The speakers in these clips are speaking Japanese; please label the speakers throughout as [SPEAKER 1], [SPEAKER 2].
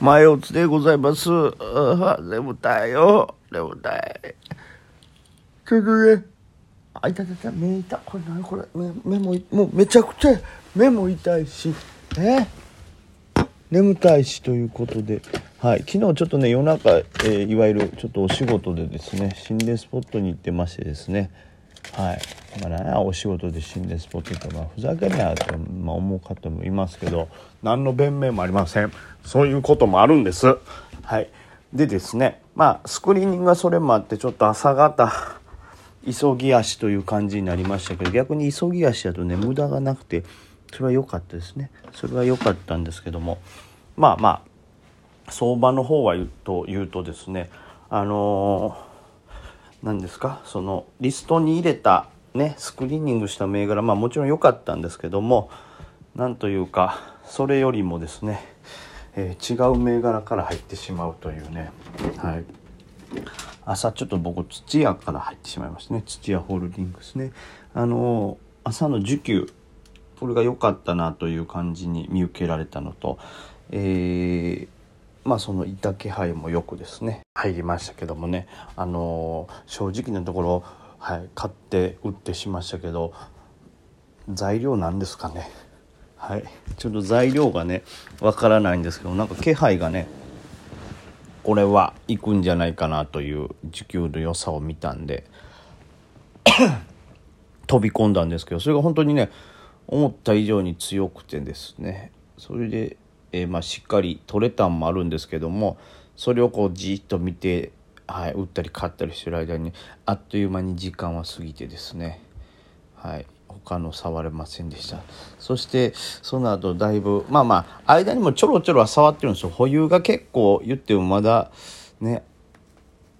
[SPEAKER 1] 前おつでございます。あ眠たいよ。眠たい。ちょっとね、あ、痛い痛い、目痛い。これ何これ目、目も、もうめちゃくちゃ、目も痛いし、え？眠たいしということで、はい、昨日ちょっとね、夜中、えーいわゆるちょっとお仕事でですね、心霊スポットに行ってましてですね、はい。まあ、なんやお仕事で心霊スポットって、まあ、ふざけんなよって、まあ、思う方もいますけど、何の弁明もありません。そういうこともあるんです。はい。でですね、まあ、スクリーニングはそれもあって、ちょっと朝方、急ぎ足という感じになりましたけど、逆に急ぎ足だとね、無駄がなくて、それは良かったですね。それは良かったんですけども、まあまあ、相場の方は言うと言うとですね、あのー何ですか？そのリストに入れたねスクリーニングした銘柄まあもちろん良かったんですけどもなんというかそれよりもですね、えー違う銘柄から入ってしまうというね。はい。朝ちょっと僕土屋から入ってしまいましたね。土屋ホールディングスね。あの朝の需給これが良かったなという感じに見受けられたのとえーまあそのいた気配もよくですね入りましたけどもね。あのー正直なところ、はい、買って売ってしましたけど材料なんですかね。はい。ちょっと材料がねわからないんですけどなんか気配がねこれは行くんじゃないかなという需給の良さを見たんで 飛び込んだんですけどそれが本当にね思った以上に強くてですね。それで、えーまあ、しっかり取れたんもあるんですけどもそれをこうじっと見て、はい、売ったり買ったりしてる間にあっという間に時間は過ぎてですね。はい他の触れませんでした。そしてその後だいぶまあまあ間にもちょろちょろは触ってるんですよ。保有が結構言ってもまだね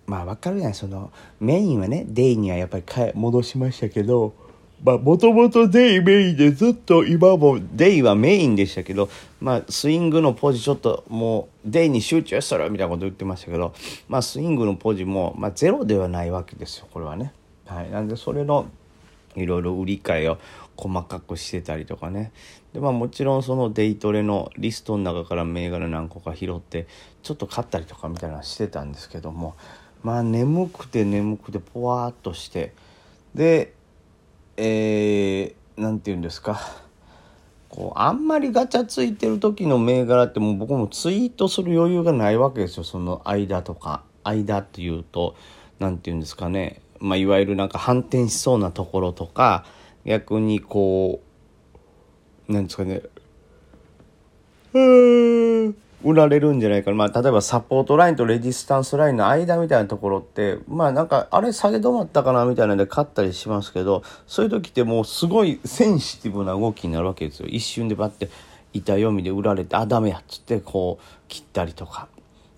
[SPEAKER 1] まあ分かるやん。そのメインはねデイにはやっぱり戻しましたけどまあもともとデイメインでずっと今もデイはメインでしたけどまあスイングのポジちょっともうデイに集中したらみたいなこと言ってましたけどまあスイングのポジも、まあ、ゼロではないわけですよこれはね。はい、なんでそれのいろいろ売り買いを細かくしてたりとかね。でまあもちろんそのデイトレのリストの中から銘柄何個か拾ってちょっと買ったりとかみたいなのしてたんですけども。まあ眠くて眠くてポワーっとしてでえー、なんて言うんですか。こうあんまりガチャついてる時の銘柄ってもう僕もツイートする余裕がないわけですよ。その間とか。間っていうと何て言うんですかね。まあいわゆるなんか反転しそうなところとか逆にこうなんですかね。うん。売られるんじゃないかな、まあ、例えばサポートラインとレジスタンスラインの間みたいなところってまあなんかあれ下げ止まったかなみたいなので買ったりしますけどそういう時ってもうすごいセンシティブな動きになるわけですよ。一瞬でバッて板読みで売られてあダメやっつってこう切ったりとか。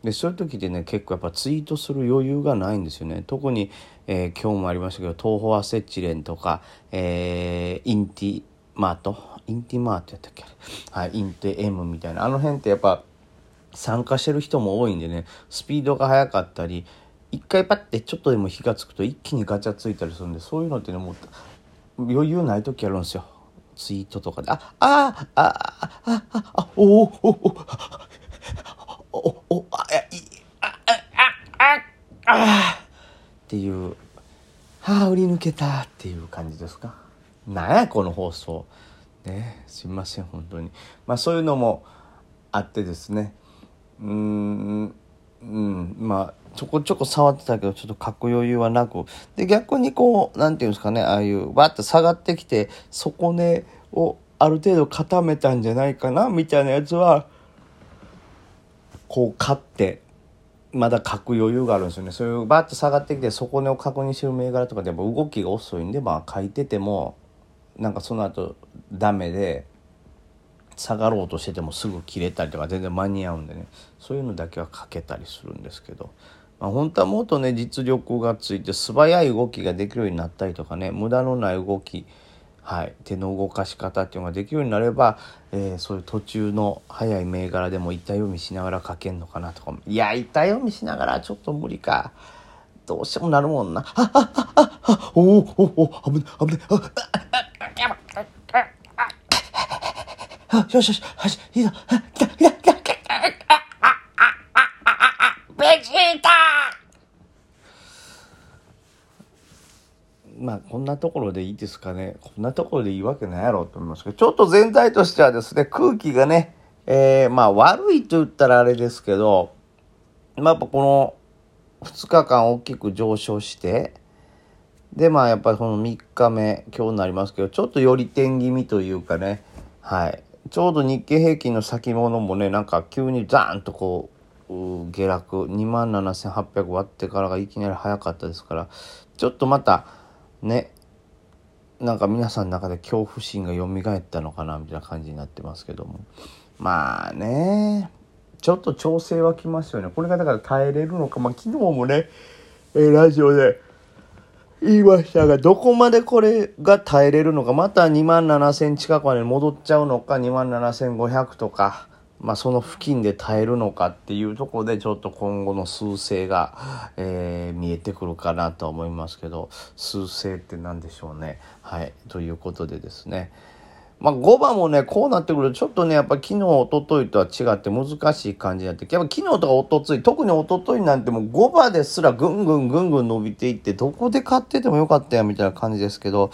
[SPEAKER 1] でそういう時でね結構やっぱツイートする余裕がないんですよね。特に、えー今日もありましたけど東方アセチレンとか、えーインティマート？インティマートやったっけ？はいインティ M みたいな。あの辺ってやっぱ参加してる人も多いんでねスピードが速かったり一回パッてちょっとでも火がつくと一気にガチャついたりするんでそういうのってねもう余裕ない時あるんですよ。ツイートとかで「あああああああおおおおおおあいあああああっていう「はあ売り抜けた」っていう感じですか。なんやこの放送。ねすいません本当に。まあそういうのもあってですね。うんうんまあちょこちょこ触ってたけどちょっと書く余裕はなく。で逆にこうなんていうんですかねああいうバッと下がってきて底根をある程度固めたんじゃないかなみたいなやつはこう買ってまだ書く余裕があるんですよね。そういうバッと下がってきて底根を確認してる銘柄とかでやっぱ動きが遅いんでまあ書いててもなんかその後ダメで。下がろうとしててもすぐ切れたりとか全然間に合うんでね。そういうのだけはかけたりするんですけど、まあ、本当はもっとね実力がついて素早い動きができるようになったりとかね。無駄のない動きはい、手の動かし方っていうのができるようになれば、えーそういう途中の早い銘柄でも板読みしながら書けんのかなとか。いや板読みしながらちょっと無理か。どうしてもなるもんな。あああああおおおお危ない危ない。ああああ、よしよし、はし、いいぞ、来た、来た、来た、来た、ベジータまあ、こんなところでいいですかね。こんなところでいいわけないやろうと思いますけど、ちょっと全体としてはですね、空気がね、えー、まあ、悪いと言ったらあれですけど、まあ、やっぱこの2日間大きく上昇して、でまあやっぱりこの3日目今日になりますけどちょっとより点気味というかねはいちょうど日経平均の先物もねなんか急にザーンとこう下落。2万7800割ってからがいきなり早かったですからちょっとまたねなんか皆さんの中で恐怖心が蘇ったのかなみたいな感じになってますけども。まあねちょっと調整はきますよね。これがだから耐えれるのか。まあ昨日もね、ラジオで言いましたがどこまでこれが耐えれるのか。また2万7000近くまで戻っちゃうのか。2万7500とか。まあ、その付近で耐えるのかっていうとこでちょっと今後の数勢が、えー、見えてくるかなと思いますけど。数勢って何でしょうね。はい。ということでですね。まあ、5番もねこうなってくるとちょっとねやっぱ昨日おとといとは違って難しい感じになってやっぱ昨日とかおとつい特におとといなんてもう5番ですらぐんぐんぐんぐん伸びていってどこで買っててもよかったやみたいな感じですけど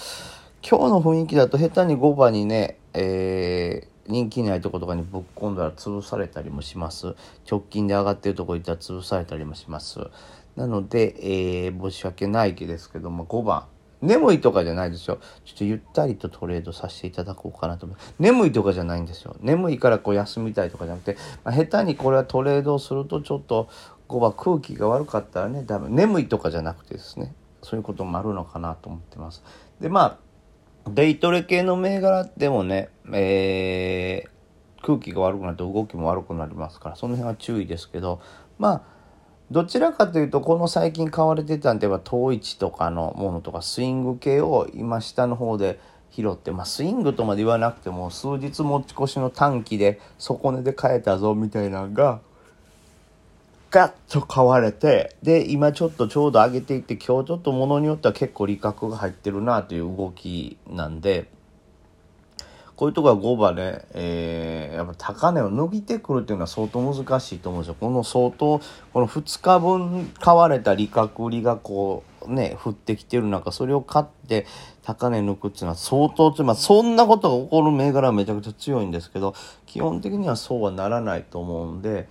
[SPEAKER 1] 今日の雰囲気だと下手に5番にね、えー人気ないとことかにぶっ込んだら潰されたりもします。直近で上がってるとこ行ったら潰されたりもします。なので、えー、申し訳ないですけども5番眠いとかじゃないですよ。ちょっとゆったりとトレードさせていただこうかなと思います眠いとかじゃないんですよ。眠いからこう休みたいとかじゃなくて、まあ、下手にこれはトレードをするとちょっと5番空気が悪かったらねダメ。眠いとかじゃなくてですね。そういうこともあるのかなと思ってます。でまあデイトレ系の銘柄でもね、えー、空気が悪くなって動きも悪くなりますからその辺は注意ですけどまあどちらかというとこの最近買われてたんでは統一とかのものとかスイング系を今下の方で拾って、まあ、スイングとまで言わなくても数日持ち越しの短期で底値で買えたぞみたいなのがガッと買われてで今ちょっとちょうど上げていって今日ちょっとものによっては結構利確が入ってるなという動きなんでこういうとこは5番ね、えー、やっぱ高値を抜いてくるっていうのは相当難しいと思うんですよ。この相当この2日分買われた利確売りがこうね降ってきてる中それを買って高値抜くっていうのは相当強い、まあ、そんなことが起こる銘柄はめちゃくちゃ強いんですけど基本的にはそうはならないと思うんで。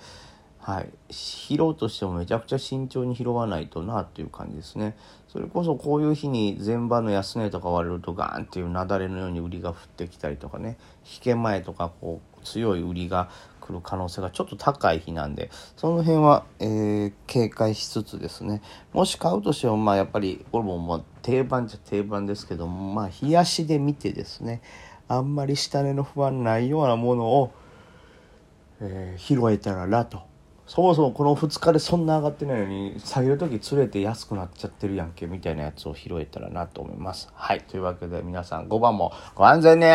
[SPEAKER 1] はい、拾うとしてもめちゃくちゃ慎重に拾わないとなっていう感じですね。それこそこういう日に前場の安値とか割れるとガーンっていう雪崩のように売りが降ってきたりとかね引け前とかこう強い売りが来る可能性がちょっと高い日なんでその辺は、えー、警戒しつつですねもし買うとしてもまあやっぱりこれもまあ定番じゃ定番ですけどもまあ冷やしで見てですねあんまり下値の不安ないようなものを、えー、拾えたらなと。そもそもこの2日でそんな上がってないのに下げる時釣れて安くなっちゃってるやんけみたいなやつを拾えたらなと思います。はい。というわけで皆さん5番もご安全に